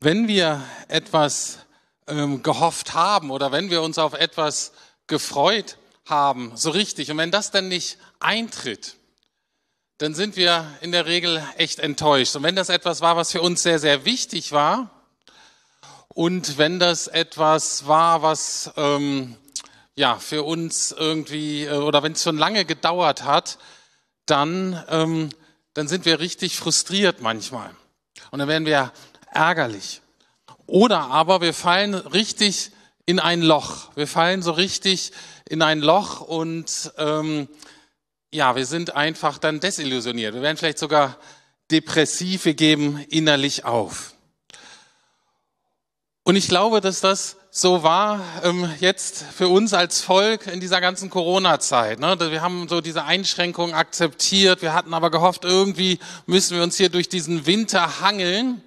Wenn wir etwas ähm, gehofft haben oder wenn wir uns auf etwas gefreut haben, so richtig, und wenn das dann nicht eintritt, dann sind wir in der Regel echt enttäuscht. Und wenn das etwas war, was für uns sehr, sehr wichtig war, und wenn das etwas war, was ähm, ja für uns irgendwie äh, oder wenn es schon lange gedauert hat, dann ähm, dann sind wir richtig frustriert manchmal und dann werden wir ärgerlich. Oder aber wir fallen richtig in ein Loch. Wir fallen so richtig in ein Loch und ähm, ja, wir sind einfach dann desillusioniert. Wir werden vielleicht sogar depressiv, wir geben innerlich auf. Und ich glaube, dass das so war ähm, jetzt für uns als Volk in dieser ganzen Corona-Zeit. Ne? Wir haben so diese Einschränkungen akzeptiert. Wir hatten aber gehofft, irgendwie müssen wir uns hier durch diesen Winter hangeln.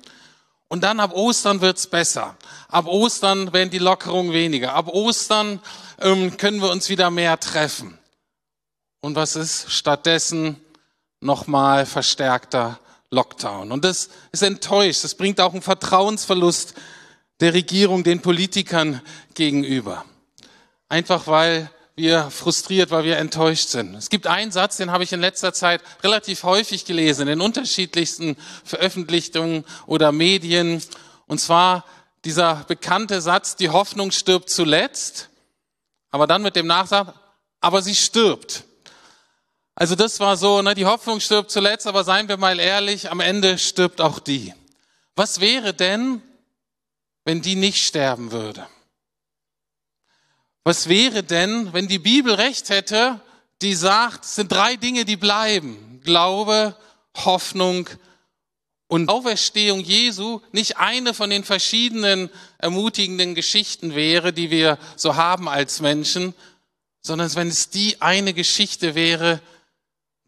Und dann ab Ostern wird's besser. Ab Ostern werden die Lockerungen weniger. Ab Ostern ähm, können wir uns wieder mehr treffen. Und was ist stattdessen nochmal verstärkter Lockdown? Und das ist enttäuscht. Das bringt auch einen Vertrauensverlust der Regierung, den Politikern gegenüber. Einfach weil wir frustriert, weil wir enttäuscht sind. Es gibt einen Satz, den habe ich in letzter Zeit relativ häufig gelesen, in den unterschiedlichsten Veröffentlichungen oder Medien. Und zwar dieser bekannte Satz, die Hoffnung stirbt zuletzt, aber dann mit dem Nachsatz, aber sie stirbt. Also das war so, ne, die Hoffnung stirbt zuletzt, aber seien wir mal ehrlich, am Ende stirbt auch die. Was wäre denn, wenn die nicht sterben würde? Was wäre denn, wenn die Bibel recht hätte, die sagt, es sind drei Dinge, die bleiben. Glaube, Hoffnung und Auferstehung Jesu nicht eine von den verschiedenen ermutigenden Geschichten wäre, die wir so haben als Menschen, sondern wenn es die eine Geschichte wäre,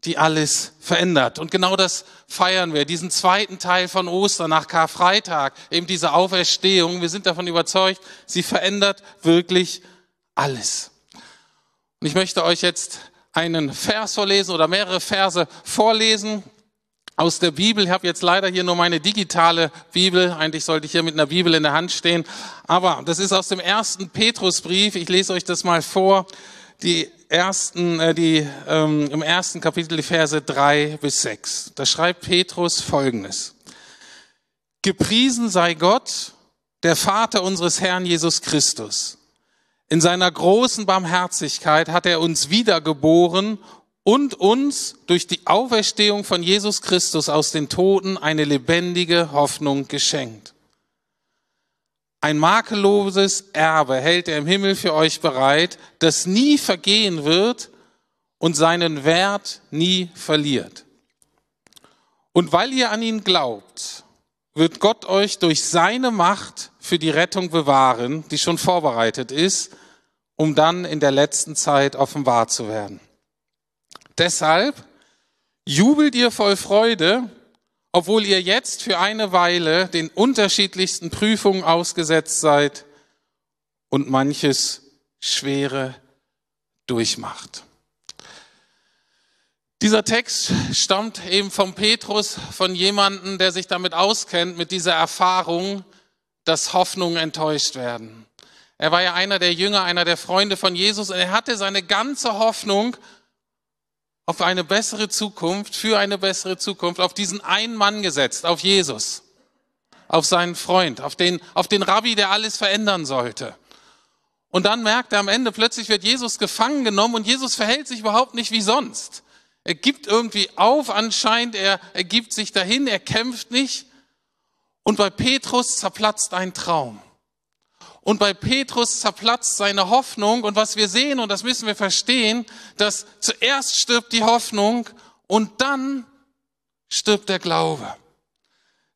die alles verändert. Und genau das feiern wir, diesen zweiten Teil von Ostern nach Karfreitag, eben diese Auferstehung. Wir sind davon überzeugt, sie verändert wirklich alles. Und ich möchte euch jetzt einen Vers vorlesen oder mehrere Verse vorlesen aus der Bibel. Ich habe jetzt leider hier nur meine digitale Bibel. Eigentlich sollte ich hier mit einer Bibel in der Hand stehen. Aber das ist aus dem ersten Petrusbrief. Ich lese euch das mal vor. Die ersten, äh, die, ähm, im ersten Kapitel die Verse drei bis sechs. Da schreibt Petrus Folgendes. Gepriesen sei Gott, der Vater unseres Herrn Jesus Christus. In seiner großen Barmherzigkeit hat er uns wiedergeboren und uns durch die Auferstehung von Jesus Christus aus den Toten eine lebendige Hoffnung geschenkt. Ein makelloses Erbe hält er im Himmel für euch bereit, das nie vergehen wird und seinen Wert nie verliert. Und weil ihr an ihn glaubt, wird Gott euch durch seine Macht für die Rettung bewahren, die schon vorbereitet ist, um dann in der letzten Zeit offenbar zu werden. Deshalb jubelt ihr voll Freude, obwohl ihr jetzt für eine Weile den unterschiedlichsten Prüfungen ausgesetzt seid und manches Schwere durchmacht. Dieser Text stammt eben vom Petrus, von jemandem, der sich damit auskennt, mit dieser Erfahrung, dass Hoffnungen enttäuscht werden. Er war ja einer der Jünger, einer der Freunde von Jesus und er hatte seine ganze Hoffnung auf eine bessere Zukunft, für eine bessere Zukunft, auf diesen einen Mann gesetzt, auf Jesus, auf seinen Freund, auf den, auf den Rabbi, der alles verändern sollte. Und dann merkt er am Ende, plötzlich wird Jesus gefangen genommen und Jesus verhält sich überhaupt nicht wie sonst. Er gibt irgendwie auf anscheinend, er, er gibt sich dahin, er kämpft nicht. Und bei Petrus zerplatzt ein Traum. Und bei Petrus zerplatzt seine Hoffnung. Und was wir sehen, und das müssen wir verstehen, dass zuerst stirbt die Hoffnung und dann stirbt der Glaube.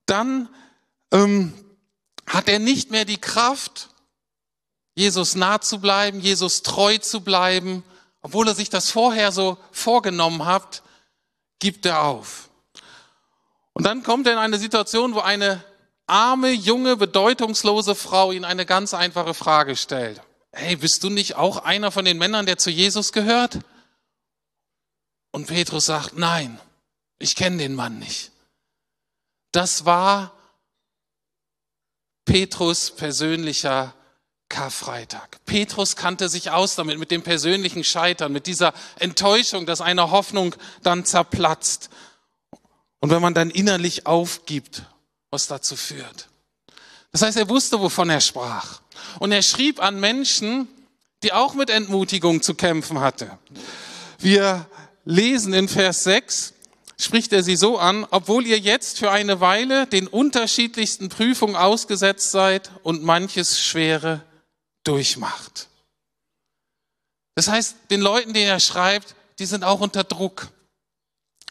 Dann ähm, hat er nicht mehr die Kraft, Jesus nah zu bleiben, Jesus treu zu bleiben, obwohl er sich das vorher so vorgenommen hat, gibt er auf. Und dann kommt er in eine Situation, wo eine arme, junge, bedeutungslose Frau ihn eine ganz einfache Frage stellt. Hey, bist du nicht auch einer von den Männern, der zu Jesus gehört? Und Petrus sagt, nein, Ich kenne den Mann nicht. Das war Petrus persönlicher Karfreitag. Petrus kannte sich aus damit, mit dem persönlichen Scheitern, mit dieser Enttäuschung, dass eine Hoffnung dann zerplatzt. Und wenn man dann innerlich aufgibt, was dazu führt. Das heißt, er wusste, wovon er sprach. Und er schrieb an Menschen, die auch mit Entmutigung zu kämpfen hatte. Wir lesen in Vers 6, spricht er sie so an, obwohl ihr jetzt für eine Weile den unterschiedlichsten Prüfungen ausgesetzt seid und manches Schwere durchmacht. Das heißt, den Leuten, denen er schreibt, die sind auch unter Druck.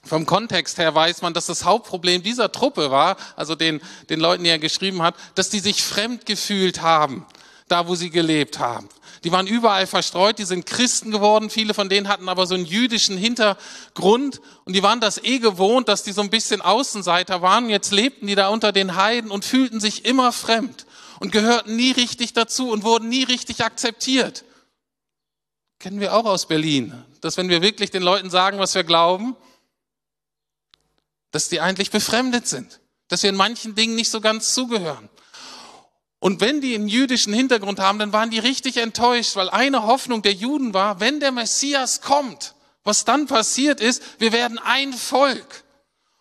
Vom Kontext her weiß man, dass das Hauptproblem dieser Truppe war, also den, den Leuten, die er geschrieben hat, dass die sich fremd gefühlt haben, da wo sie gelebt haben. Die waren überall verstreut, die sind Christen geworden, viele von denen hatten aber so einen jüdischen Hintergrund und die waren das eh gewohnt, dass die so ein bisschen Außenseiter waren. Jetzt lebten die da unter den Heiden und fühlten sich immer fremd und gehörten nie richtig dazu und wurden nie richtig akzeptiert. Kennen wir auch aus Berlin, dass wenn wir wirklich den Leuten sagen, was wir glauben, dass die eigentlich befremdet sind, dass wir in manchen Dingen nicht so ganz zugehören. Und wenn die einen jüdischen Hintergrund haben, dann waren die richtig enttäuscht, weil eine Hoffnung der Juden war, wenn der Messias kommt, was dann passiert ist, wir werden ein Volk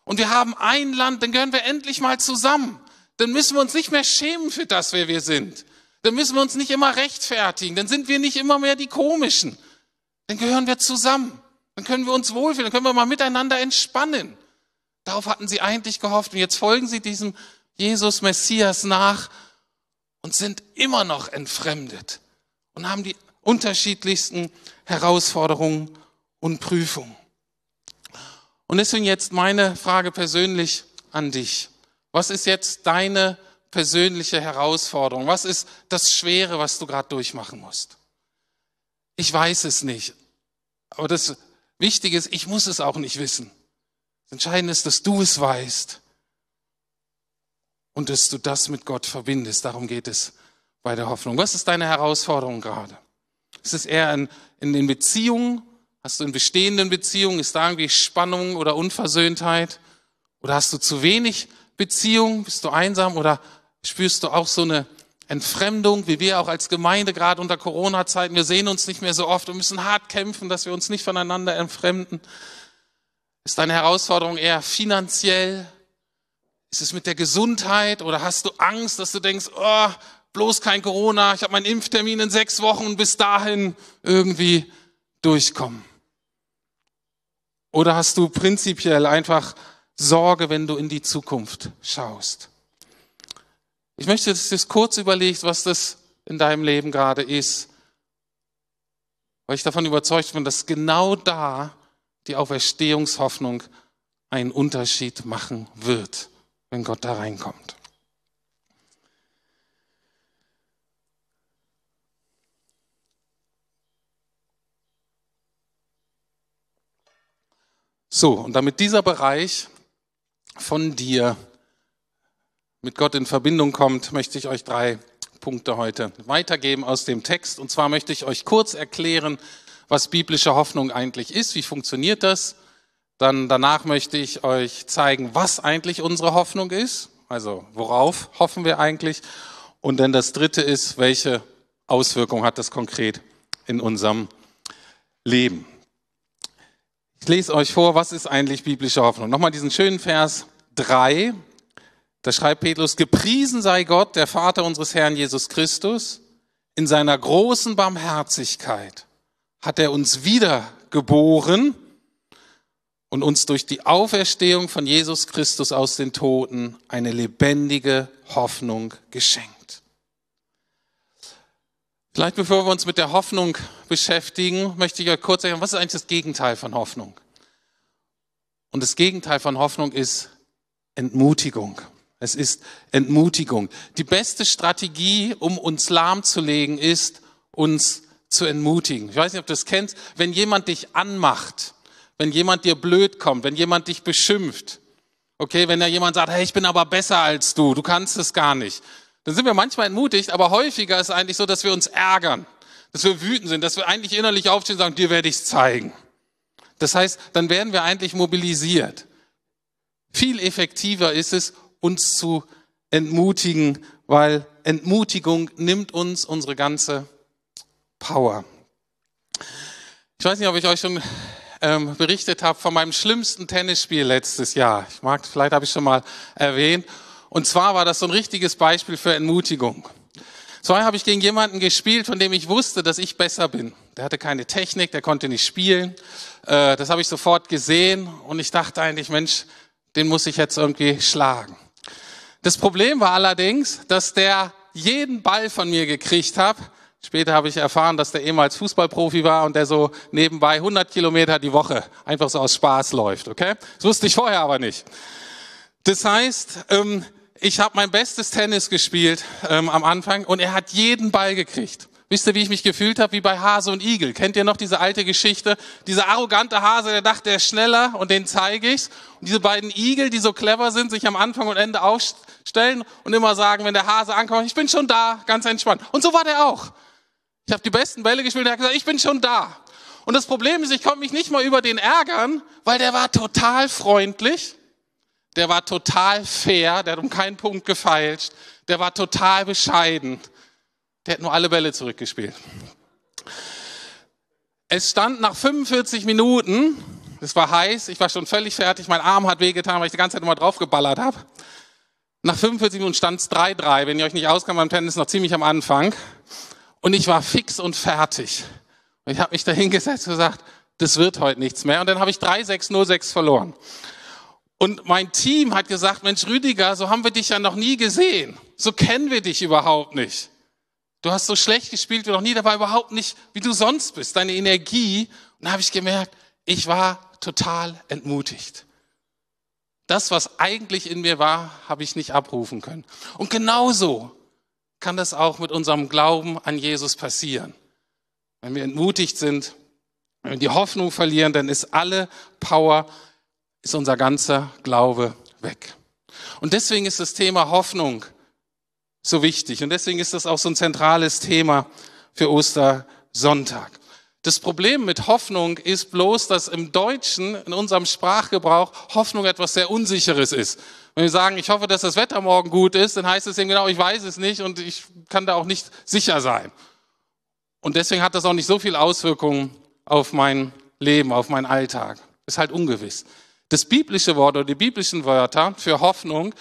und wir haben ein Land, dann gehören wir endlich mal zusammen dann müssen wir uns nicht mehr schämen für das, wer wir sind. Dann müssen wir uns nicht immer rechtfertigen. Dann sind wir nicht immer mehr die Komischen. Dann gehören wir zusammen. Dann können wir uns wohlfühlen. Dann können wir mal miteinander entspannen. Darauf hatten sie eigentlich gehofft. Und jetzt folgen sie diesem Jesus Messias nach und sind immer noch entfremdet und haben die unterschiedlichsten Herausforderungen und Prüfungen. Und deswegen jetzt meine Frage persönlich an dich. Was ist jetzt deine persönliche Herausforderung? Was ist das Schwere, was du gerade durchmachen musst? Ich weiß es nicht. Aber das Wichtige ist, ich muss es auch nicht wissen. Das Entscheidende ist, dass du es weißt und dass du das mit Gott verbindest. Darum geht es bei der Hoffnung. Was ist deine Herausforderung gerade? Ist es eher in, in den Beziehungen? Hast du in bestehenden Beziehungen, ist da irgendwie Spannung oder Unversöhntheit? Oder hast du zu wenig Beziehung? Bist du einsam oder spürst du auch so eine Entfremdung, wie wir auch als Gemeinde gerade unter Corona-Zeiten, wir sehen uns nicht mehr so oft und müssen hart kämpfen, dass wir uns nicht voneinander entfremden. Ist deine Herausforderung eher finanziell? Ist es mit der Gesundheit oder hast du Angst, dass du denkst, oh, bloß kein Corona, ich habe meinen Impftermin in sechs Wochen und bis dahin irgendwie durchkommen? Oder hast du prinzipiell einfach Sorge, wenn du in die Zukunft schaust. Ich möchte, dass du es kurz überlegst, was das in deinem Leben gerade ist. Weil ich davon überzeugt bin, dass genau da die Auferstehungshoffnung einen Unterschied machen wird, wenn Gott da reinkommt. So, und damit dieser Bereich von dir mit Gott in Verbindung kommt, möchte ich euch drei Punkte heute weitergeben aus dem Text. Und zwar möchte ich euch kurz erklären, was biblische Hoffnung eigentlich ist, wie funktioniert das. Dann danach möchte ich euch zeigen, was eigentlich unsere Hoffnung ist, also worauf hoffen wir eigentlich. Und dann das dritte ist, welche Auswirkungen hat das konkret in unserem Leben. Ich lese euch vor, was ist eigentlich biblische Hoffnung. Nochmal diesen schönen Vers 3. Da schreibt Petrus, gepriesen sei Gott, der Vater unseres Herrn Jesus Christus. In seiner großen Barmherzigkeit hat er uns wiedergeboren und uns durch die Auferstehung von Jesus Christus aus den Toten eine lebendige Hoffnung geschenkt. Vielleicht bevor wir uns mit der Hoffnung beschäftigen, möchte ich euch kurz sagen, was ist eigentlich das Gegenteil von Hoffnung? Und das Gegenteil von Hoffnung ist Entmutigung. Es ist Entmutigung. Die beste Strategie, um uns lahmzulegen, ist, uns zu entmutigen. Ich weiß nicht, ob du das kennst. Wenn jemand dich anmacht, wenn jemand dir blöd kommt, wenn jemand dich beschimpft, okay, wenn da jemand sagt, hey, ich bin aber besser als du, du kannst es gar nicht, dann sind wir manchmal entmutigt, aber häufiger ist es eigentlich so, dass wir uns ärgern, dass wir wütend sind, dass wir eigentlich innerlich aufstehen und sagen, dir werde ich es zeigen. Das heißt, dann werden wir eigentlich mobilisiert. Viel effektiver ist es, uns zu entmutigen, weil Entmutigung nimmt uns unsere ganze Power. Ich weiß nicht, ob ich euch schon ähm, berichtet habe von meinem schlimmsten Tennisspiel letztes Jahr. Ich mag, vielleicht habe ich schon mal erwähnt. Und zwar war das so ein richtiges Beispiel für Entmutigung. Zwar habe ich gegen jemanden gespielt, von dem ich wusste, dass ich besser bin. Der hatte keine Technik, der konnte nicht spielen. Äh, das habe ich sofort gesehen und ich dachte eigentlich, Mensch, den muss ich jetzt irgendwie schlagen. Das Problem war allerdings, dass der jeden Ball von mir gekriegt hat. Später habe ich erfahren, dass der ehemals Fußballprofi war und der so nebenbei 100 Kilometer die Woche einfach so aus Spaß läuft. Okay, das wusste ich vorher aber nicht. Das heißt, ähm, ich habe mein bestes Tennis gespielt ähm, am Anfang und er hat jeden Ball gekriegt. Wisst ihr, wie ich mich gefühlt habe? Wie bei Hase und Igel. Kennt ihr noch diese alte Geschichte? Dieser arrogante Hase, der dachte, er ist schneller und den zeige ich's. Und diese beiden Igel, die so clever sind, sich am Anfang und Ende aufstellen und immer sagen, wenn der Hase ankommt, ich bin schon da, ganz entspannt. Und so war der auch. Ich habe die besten Bälle gespielt und er hat gesagt, ich bin schon da. Und das Problem ist, ich konnte mich nicht mal über den ärgern, weil der war total freundlich der war total fair, der hat um keinen Punkt gefeilscht, der war total bescheiden, der hat nur alle Bälle zurückgespielt. Es stand nach 45 Minuten, es war heiß, ich war schon völlig fertig, mein Arm hat wehgetan, weil ich die ganze Zeit immer draufgeballert habe. Nach 45 Minuten stand es 3-3, wenn ihr euch nicht auskannt beim Tennis, noch ziemlich am Anfang. Und ich war fix und fertig. Und ich habe mich da hingesetzt und gesagt, das wird heute nichts mehr. Und dann habe ich 3-6-0-6 verloren. Und mein Team hat gesagt, Mensch Rüdiger, so haben wir dich ja noch nie gesehen. So kennen wir dich überhaupt nicht. Du hast so schlecht gespielt wie noch nie, dabei überhaupt nicht, wie du sonst bist, deine Energie. Und da habe ich gemerkt, ich war total entmutigt. Das, was eigentlich in mir war, habe ich nicht abrufen können. Und genauso kann das auch mit unserem Glauben an Jesus passieren. Wenn wir entmutigt sind, wenn wir die Hoffnung verlieren, dann ist alle Power ist unser ganzer Glaube weg. Und deswegen ist das Thema Hoffnung so wichtig. Und deswegen ist das auch so ein zentrales Thema für Ostersonntag. Das Problem mit Hoffnung ist bloß, dass im Deutschen, in unserem Sprachgebrauch, Hoffnung etwas sehr Unsicheres ist. Wenn wir sagen, ich hoffe, dass das Wetter morgen gut ist, dann heißt es eben genau, ich weiß es nicht und ich kann da auch nicht sicher sein. Und deswegen hat das auch nicht so viel Auswirkungen auf mein Leben, auf meinen Alltag. Ist halt ungewiss. Das biblische Wort oder die biblischen Wörter für Hoffnung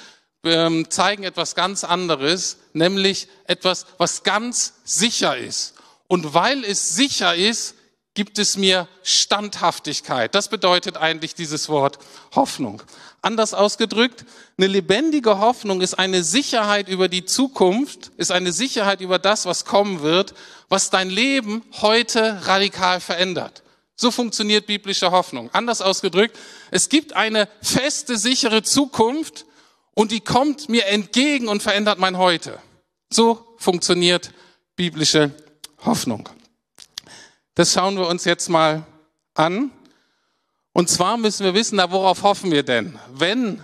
ähm, zeigen etwas ganz anderes, nämlich etwas, was ganz sicher ist. Und weil es sicher ist, gibt es mir Standhaftigkeit. Das bedeutet eigentlich dieses Wort Hoffnung. Anders ausgedrückt, eine lebendige Hoffnung ist eine Sicherheit über die Zukunft, ist eine Sicherheit über das, was kommen wird, was dein Leben heute radikal verändert. So funktioniert biblische Hoffnung. Anders ausgedrückt, es gibt eine feste, sichere Zukunft und die kommt mir entgegen und verändert mein Heute. So funktioniert biblische Hoffnung. Das schauen wir uns jetzt mal an. Und zwar müssen wir wissen, na, worauf hoffen wir denn? Wenn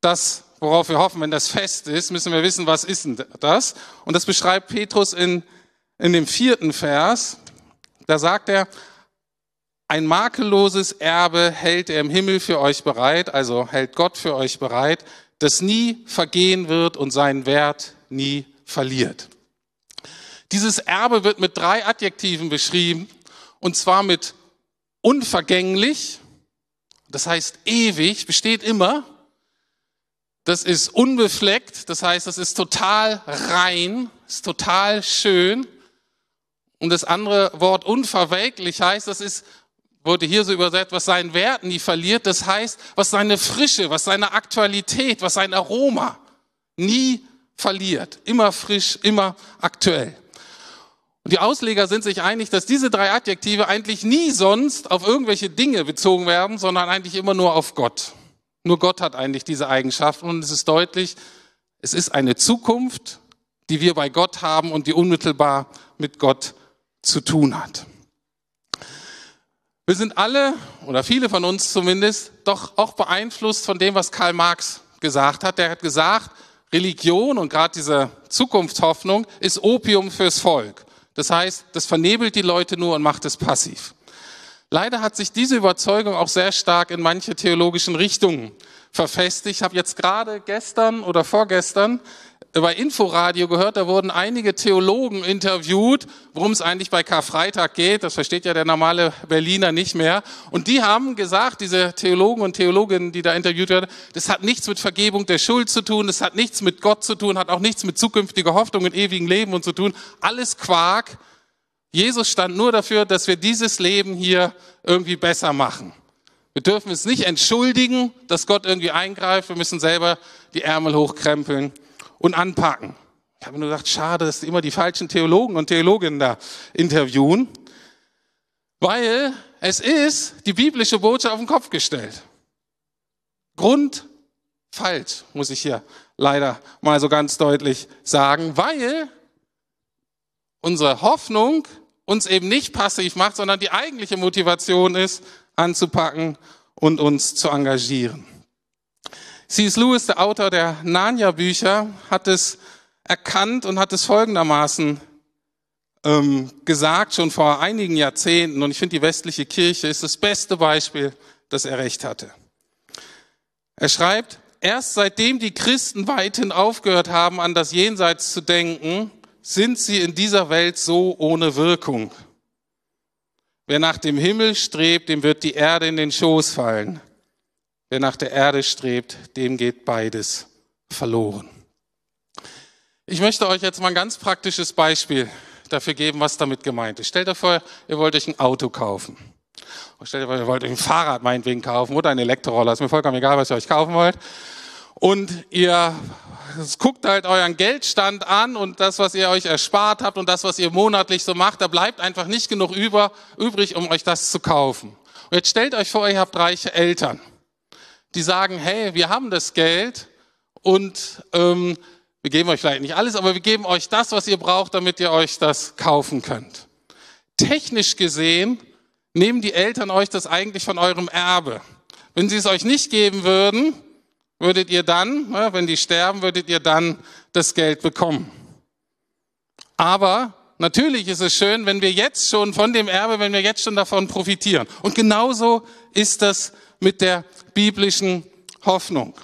das, worauf wir hoffen, wenn das fest ist, müssen wir wissen, was ist denn das? Und das beschreibt Petrus in, in dem vierten Vers. Da sagt er, ein makelloses Erbe hält er im Himmel für euch bereit, also hält Gott für euch bereit, das nie vergehen wird und seinen Wert nie verliert. Dieses Erbe wird mit drei Adjektiven beschrieben, und zwar mit unvergänglich, das heißt ewig, besteht immer, das ist unbefleckt, das heißt, das ist total rein, ist total schön. Und das andere Wort unverwelklich heißt, das ist wurde hier so übersetzt, was seinen Wert nie verliert. Das heißt, was seine Frische, was seine Aktualität, was sein Aroma nie verliert. Immer frisch, immer aktuell. Und die Ausleger sind sich einig, dass diese drei Adjektive eigentlich nie sonst auf irgendwelche Dinge bezogen werden, sondern eigentlich immer nur auf Gott. Nur Gott hat eigentlich diese Eigenschaften und es ist deutlich, es ist eine Zukunft, die wir bei Gott haben und die unmittelbar mit Gott zu tun hat. Wir sind alle, oder viele von uns zumindest, doch auch beeinflusst von dem, was Karl Marx gesagt hat. Der hat gesagt, Religion und gerade diese Zukunftshoffnung ist Opium fürs Volk. Das heißt, das vernebelt die Leute nur und macht es passiv. Leider hat sich diese Überzeugung auch sehr stark in manche theologischen Richtungen verfestigt. Ich habe jetzt gerade gestern oder vorgestern bei Inforadio gehört, da wurden einige Theologen interviewt, worum es eigentlich bei Karfreitag geht. Das versteht ja der normale Berliner nicht mehr. Und die haben gesagt, diese Theologen und Theologinnen, die da interviewt werden, das hat nichts mit Vergebung der Schuld zu tun, das hat nichts mit Gott zu tun, hat auch nichts mit zukünftiger Hoffnung und ewigem Leben und zu tun. Alles Quark. Jesus stand nur dafür, dass wir dieses Leben hier irgendwie besser machen. Wir dürfen es nicht entschuldigen, dass Gott irgendwie eingreift. Wir müssen selber die Ärmel hochkrempeln und anpacken. Ich habe nur gedacht, schade, dass immer die falschen Theologen und Theologinnen da interviewen, weil es ist die biblische Botschaft auf den Kopf gestellt. Grund falsch, muss ich hier leider mal so ganz deutlich sagen, weil unsere Hoffnung uns eben nicht passiv macht, sondern die eigentliche Motivation ist, anzupacken und uns zu engagieren. C.S. Lewis, der Autor der Narnia-Bücher, hat es erkannt und hat es folgendermaßen ähm, gesagt, schon vor einigen Jahrzehnten. Und ich finde, die westliche Kirche ist das beste Beispiel, dass er recht hatte. Er schreibt, erst seitdem die Christen weithin aufgehört haben, an das Jenseits zu denken, sind sie in dieser Welt so ohne Wirkung. Wer nach dem Himmel strebt, dem wird die Erde in den Schoß fallen. Wer nach der Erde strebt, dem geht beides verloren. Ich möchte euch jetzt mal ein ganz praktisches Beispiel dafür geben, was damit gemeint ist. Stellt euch vor, ihr wollt euch ein Auto kaufen. Und stellt euch vor, ihr wollt euch ein Fahrrad meinetwegen kaufen oder einen Elektroroller. Ist mir vollkommen egal, was ihr euch kaufen wollt. Und ihr guckt halt euren Geldstand an und das, was ihr euch erspart habt und das, was ihr monatlich so macht, da bleibt einfach nicht genug über, übrig, um euch das zu kaufen. Und jetzt stellt euch vor, ihr habt reiche Eltern die sagen, hey, wir haben das Geld und ähm, wir geben euch vielleicht nicht alles, aber wir geben euch das, was ihr braucht, damit ihr euch das kaufen könnt. Technisch gesehen nehmen die Eltern euch das eigentlich von eurem Erbe. Wenn sie es euch nicht geben würden, würdet ihr dann, ne, wenn die sterben, würdet ihr dann das Geld bekommen. Aber natürlich ist es schön, wenn wir jetzt schon von dem Erbe, wenn wir jetzt schon davon profitieren. Und genauso ist das mit der biblischen Hoffnung.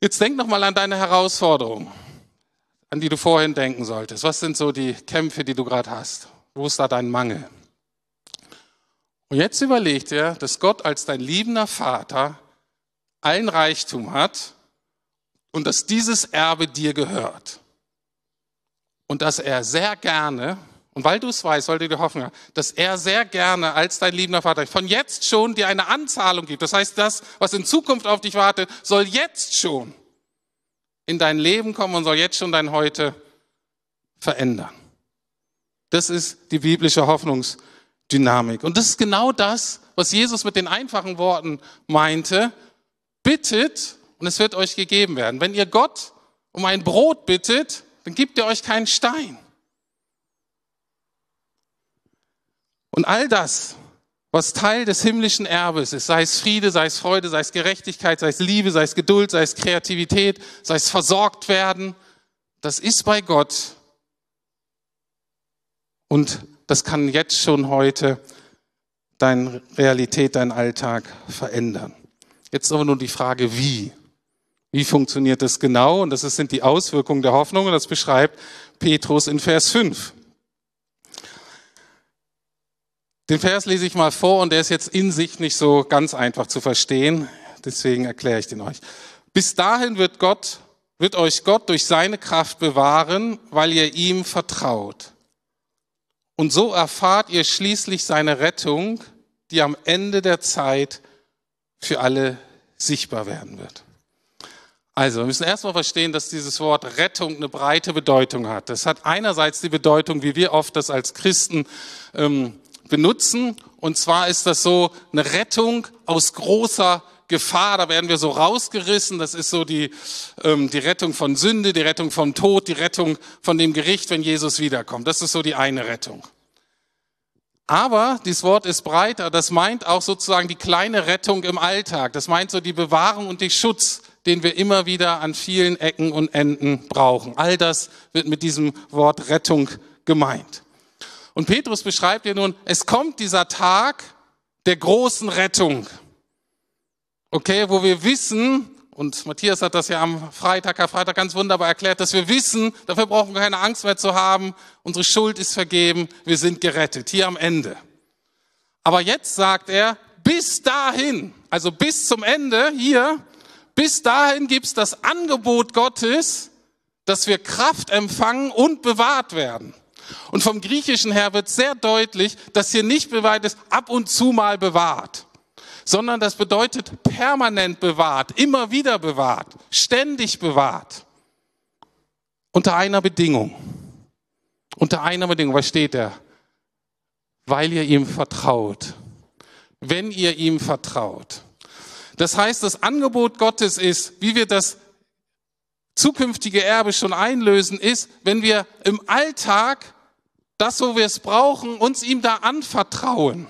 Jetzt denk noch mal an deine Herausforderung, an die du vorhin denken solltest. Was sind so die Kämpfe, die du gerade hast? Wo ist da dein Mangel? Und jetzt überleg dir, dass Gott als dein liebender Vater allen Reichtum hat und dass dieses Erbe dir gehört. Und dass er sehr gerne und weil du es weißt, sollte dir haben, dass er sehr gerne als dein liebender Vater von jetzt schon dir eine Anzahlung gibt. Das heißt, das, was in Zukunft auf dich wartet, soll jetzt schon in dein Leben kommen und soll jetzt schon dein Heute verändern. Das ist die biblische Hoffnungsdynamik. Und das ist genau das, was Jesus mit den einfachen Worten meinte. Bittet und es wird euch gegeben werden. Wenn ihr Gott um ein Brot bittet, dann gibt er euch keinen Stein. Und all das, was Teil des himmlischen Erbes ist, sei es Friede, sei es Freude, sei es Gerechtigkeit, sei es Liebe, sei es Geduld, sei es Kreativität, sei es versorgt werden, das ist bei Gott. Und das kann jetzt schon heute deine Realität, deinen Alltag verändern. Jetzt aber nur die Frage, wie? Wie funktioniert das genau? Und das sind die Auswirkungen der Hoffnung und das beschreibt Petrus in Vers 5. Den Vers lese ich mal vor und der ist jetzt in sich nicht so ganz einfach zu verstehen. Deswegen erkläre ich den euch. Bis dahin wird Gott, wird euch Gott durch seine Kraft bewahren, weil ihr ihm vertraut. Und so erfahrt ihr schließlich seine Rettung, die am Ende der Zeit für alle sichtbar werden wird. Also, wir müssen erstmal verstehen, dass dieses Wort Rettung eine breite Bedeutung hat. Das hat einerseits die Bedeutung, wie wir oft das als Christen ähm, benutzen. Und zwar ist das so eine Rettung aus großer Gefahr. Da werden wir so rausgerissen. Das ist so die, ähm, die Rettung von Sünde, die Rettung vom Tod, die Rettung von dem Gericht, wenn Jesus wiederkommt. Das ist so die eine Rettung. Aber dieses Wort ist breiter. Das meint auch sozusagen die kleine Rettung im Alltag. Das meint so die Bewahrung und die Schutz, den wir immer wieder an vielen Ecken und Enden brauchen. All das wird mit diesem Wort Rettung gemeint. Und Petrus beschreibt hier nun, es kommt dieser Tag der großen Rettung. Okay, wo wir wissen, und Matthias hat das ja am Freitag, Karfreitag ganz wunderbar erklärt, dass wir wissen, dafür brauchen wir keine Angst mehr zu haben, unsere Schuld ist vergeben, wir sind gerettet, hier am Ende. Aber jetzt sagt er, bis dahin, also bis zum Ende hier, bis dahin gibt's das Angebot Gottes, dass wir Kraft empfangen und bewahrt werden. Und vom Griechischen her wird sehr deutlich, dass hier nicht bewahrt ist, ab und zu mal bewahrt, sondern das bedeutet permanent bewahrt, immer wieder bewahrt, ständig bewahrt. Unter einer Bedingung. Unter einer Bedingung, was steht da? Weil ihr ihm vertraut. Wenn ihr ihm vertraut. Das heißt, das Angebot Gottes ist, wie wir das zukünftige Erbe schon einlösen, ist, wenn wir im Alltag das, wo wir es brauchen, uns ihm da anvertrauen.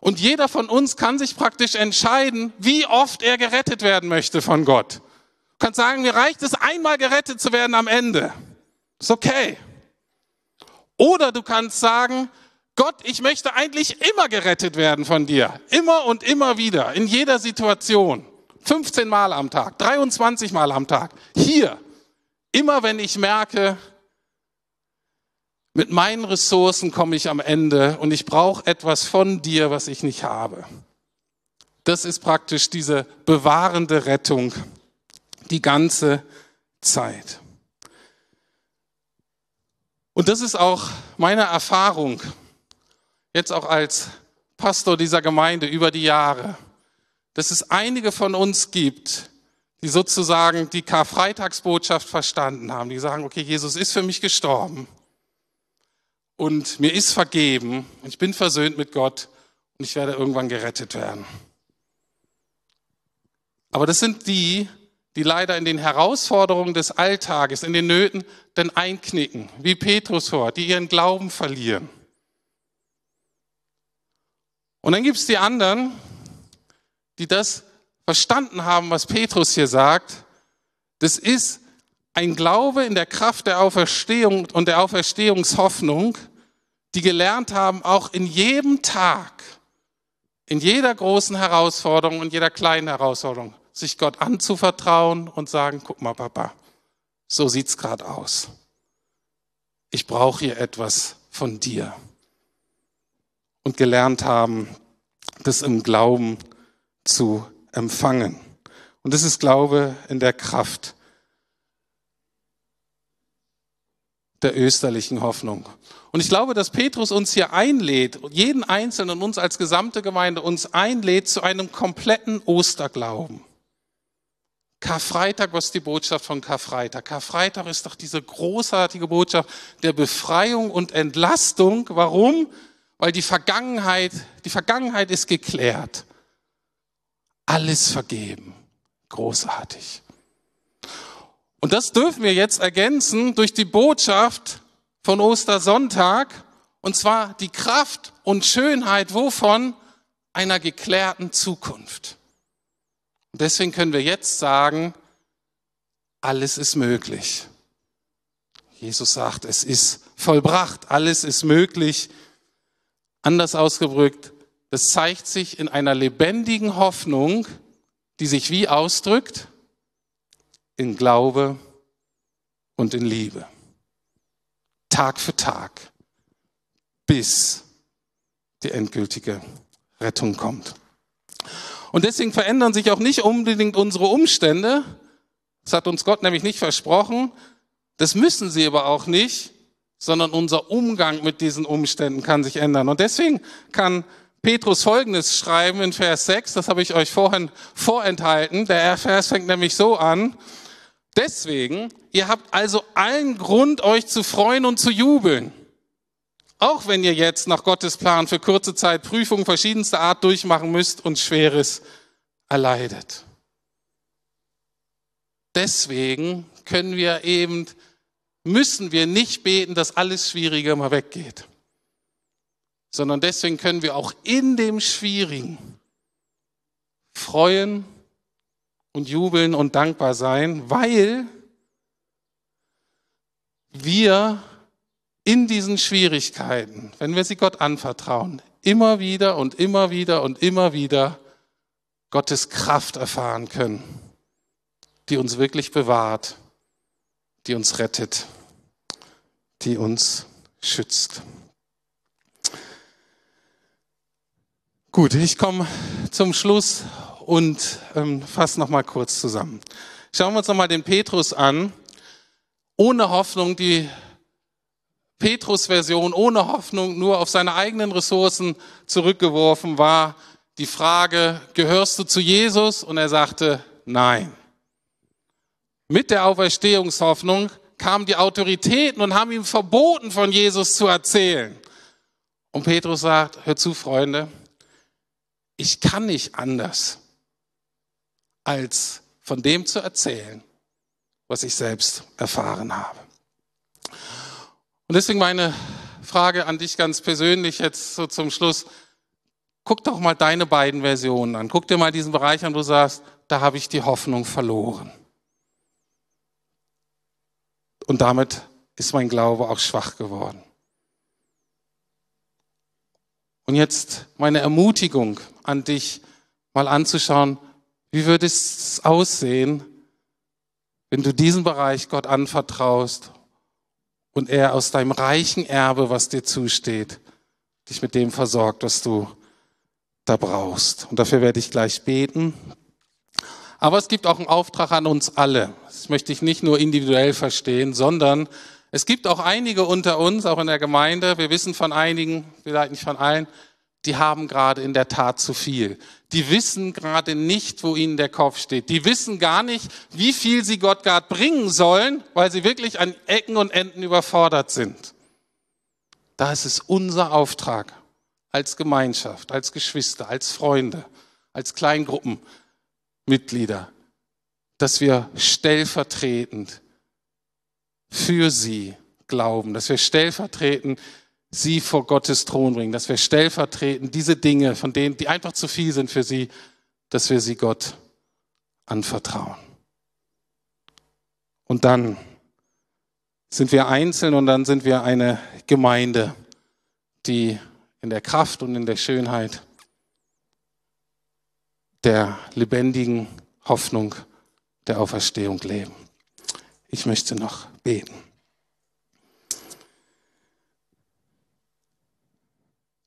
Und jeder von uns kann sich praktisch entscheiden, wie oft er gerettet werden möchte von Gott. Du kannst sagen, mir reicht es einmal gerettet zu werden am Ende. Ist okay. Oder du kannst sagen, Gott, ich möchte eigentlich immer gerettet werden von dir. Immer und immer wieder, in jeder Situation. 15 Mal am Tag, 23 Mal am Tag. Hier. Immer wenn ich merke, mit meinen Ressourcen komme ich am Ende und ich brauche etwas von dir, was ich nicht habe. Das ist praktisch diese bewahrende Rettung die ganze Zeit. Und das ist auch meine Erfahrung, jetzt auch als Pastor dieser Gemeinde über die Jahre, dass es einige von uns gibt, die sozusagen die Karfreitagsbotschaft verstanden haben, die sagen, okay, Jesus ist für mich gestorben und mir ist vergeben ich bin versöhnt mit Gott und ich werde irgendwann gerettet werden. Aber das sind die, die leider in den Herausforderungen des Alltages, in den Nöten, dann einknicken, wie Petrus vor, die ihren Glauben verlieren. Und dann gibt es die anderen, die das verstanden haben, was Petrus hier sagt. Das ist ein Glaube in der Kraft der Auferstehung und der Auferstehungshoffnung, die gelernt haben, auch in jedem Tag, in jeder großen Herausforderung und jeder kleinen Herausforderung, sich Gott anzuvertrauen und sagen, guck mal, Papa, so sieht's gerade aus. Ich brauche hier etwas von dir. Und gelernt haben, das im Glauben zu empfangen. Und das ist Glaube in der Kraft der österlichen Hoffnung. Und ich glaube, dass Petrus uns hier einlädt, jeden Einzelnen uns als gesamte Gemeinde uns einlädt zu einem kompletten Osterglauben. Karfreitag, was ist die Botschaft von Karfreitag? Karfreitag ist doch diese großartige Botschaft der Befreiung und Entlastung. Warum? Weil die Vergangenheit, die Vergangenheit ist geklärt. Alles vergeben. Großartig. Und das dürfen wir jetzt ergänzen durch die Botschaft von Ostersonntag, und zwar die Kraft und Schönheit wovon? Einer geklärten Zukunft. Und deswegen können wir jetzt sagen, alles ist möglich. Jesus sagt, es ist vollbracht, alles ist möglich. Anders ausgedrückt, das zeigt sich in einer lebendigen Hoffnung, die sich wie ausdrückt? In Glaube und in Liebe. Tag für Tag, bis die endgültige Rettung kommt. Und deswegen verändern sich auch nicht unbedingt unsere Umstände. Das hat uns Gott nämlich nicht versprochen. Das müssen sie aber auch nicht, sondern unser Umgang mit diesen Umständen kann sich ändern. Und deswegen kann Petrus Folgendes schreiben in Vers 6, das habe ich euch vorhin vorenthalten. Der Vers fängt nämlich so an, Deswegen, ihr habt also allen Grund, euch zu freuen und zu jubeln. Auch wenn ihr jetzt nach Gottes Plan für kurze Zeit Prüfungen verschiedenster Art durchmachen müsst und Schweres erleidet. Deswegen können wir eben, müssen wir nicht beten, dass alles Schwierige mal weggeht, sondern deswegen können wir auch in dem Schwierigen freuen und jubeln und dankbar sein, weil wir in diesen Schwierigkeiten, wenn wir sie Gott anvertrauen, immer wieder und immer wieder und immer wieder Gottes Kraft erfahren können, die uns wirklich bewahrt, die uns rettet, die uns schützt. Gut, ich komme zum Schluss und ähm, fasse noch mal kurz zusammen. Schauen wir uns noch mal den Petrus an. Ohne Hoffnung, die Petrus-Version, ohne Hoffnung, nur auf seine eigenen Ressourcen zurückgeworfen war die Frage, gehörst du zu Jesus? Und er sagte, nein. Mit der Auferstehungshoffnung kamen die Autoritäten und haben ihm verboten, von Jesus zu erzählen. Und Petrus sagt, hör zu, Freunde, ich kann nicht anders, als von dem zu erzählen, was ich selbst erfahren habe. Und deswegen meine Frage an dich ganz persönlich jetzt so zum Schluss. Guck doch mal deine beiden Versionen an. Guck dir mal diesen Bereich an, wo du sagst, da habe ich die Hoffnung verloren. Und damit ist mein Glaube auch schwach geworden. Und jetzt meine Ermutigung an dich, mal anzuschauen, wie würde es aussehen, wenn du diesen Bereich Gott anvertraust und er aus deinem reichen Erbe, was dir zusteht, dich mit dem versorgt, was du da brauchst. Und dafür werde ich gleich beten. Aber es gibt auch einen Auftrag an uns alle. Das möchte ich nicht nur individuell verstehen, sondern es gibt auch einige unter uns, auch in der Gemeinde, wir wissen von einigen, vielleicht nicht von allen, die haben gerade in der Tat zu viel. Die wissen gerade nicht, wo ihnen der Kopf steht. Die wissen gar nicht, wie viel sie Gott gerade bringen sollen, weil sie wirklich an Ecken und Enden überfordert sind. Da ist es unser Auftrag als Gemeinschaft, als Geschwister, als Freunde, als Kleingruppenmitglieder, dass wir stellvertretend für sie glauben, dass wir stellvertretend sie vor Gottes Thron bringen, dass wir stellvertretend diese Dinge, von denen, die einfach zu viel sind für sie, dass wir sie Gott anvertrauen. Und dann sind wir einzeln und dann sind wir eine Gemeinde, die in der Kraft und in der Schönheit der lebendigen Hoffnung der Auferstehung leben. Ich möchte noch beten.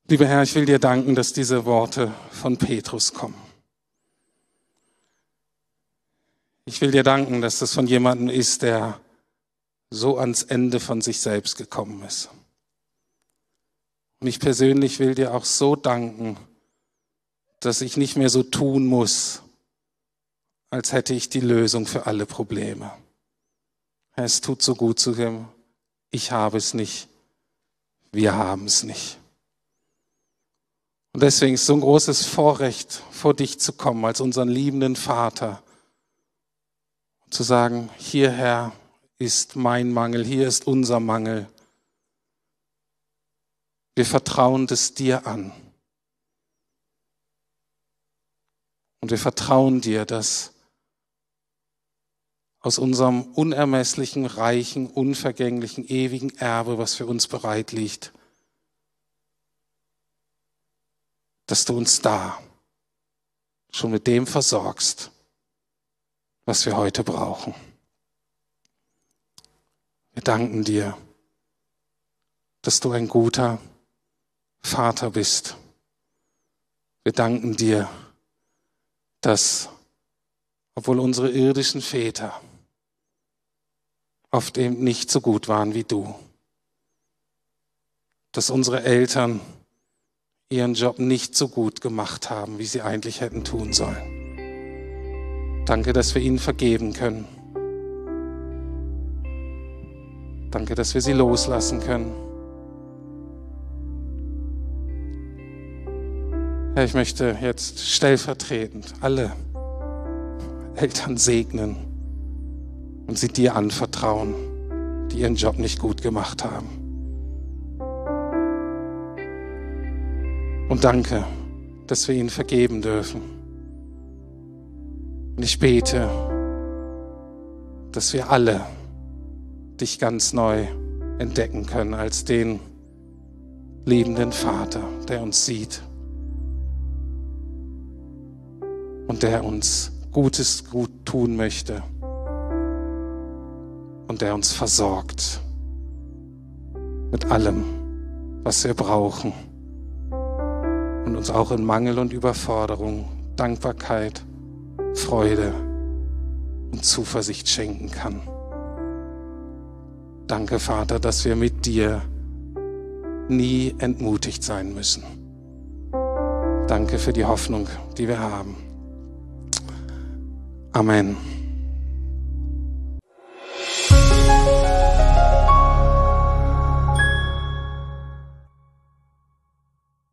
Lieber Herr, ich will dir danken, dass diese Worte von Petrus kommen. Ich will dir danken, dass das von jemandem ist, der so ans Ende von sich selbst gekommen ist. Und ich persönlich will dir auch so danken, dass ich nicht mehr so tun muss, als hätte ich die Lösung für alle Probleme. Herr, es tut so gut zu ihm. Ich habe es nicht. Wir haben es nicht. Und deswegen ist es so ein großes Vorrecht, vor dich zu kommen als unseren liebenden Vater. Und zu sagen, hierher ist mein Mangel, hier ist unser Mangel. Wir vertrauen das dir an. Und wir vertrauen dir, dass aus unserem unermesslichen, reichen, unvergänglichen, ewigen Erbe, was für uns bereit liegt, dass du uns da schon mit dem versorgst, was wir heute brauchen. Wir danken dir, dass du ein guter Vater bist. Wir danken dir, dass, obwohl unsere irdischen Väter oft eben nicht so gut waren wie du. Dass unsere Eltern ihren Job nicht so gut gemacht haben, wie sie eigentlich hätten tun sollen. Danke, dass wir ihnen vergeben können. Danke, dass wir sie loslassen können. Herr, ich möchte jetzt stellvertretend alle Eltern segnen und sie dir anvertrauen, die ihren Job nicht gut gemacht haben. Und danke, dass wir ihnen vergeben dürfen. Und ich bete, dass wir alle dich ganz neu entdecken können als den liebenden Vater, der uns sieht. Und der uns Gutes gut tun möchte. Und der uns versorgt mit allem, was wir brauchen und uns auch in Mangel und Überforderung Dankbarkeit, Freude und Zuversicht schenken kann. Danke, Vater, dass wir mit dir nie entmutigt sein müssen. Danke für die Hoffnung, die wir haben. Amen.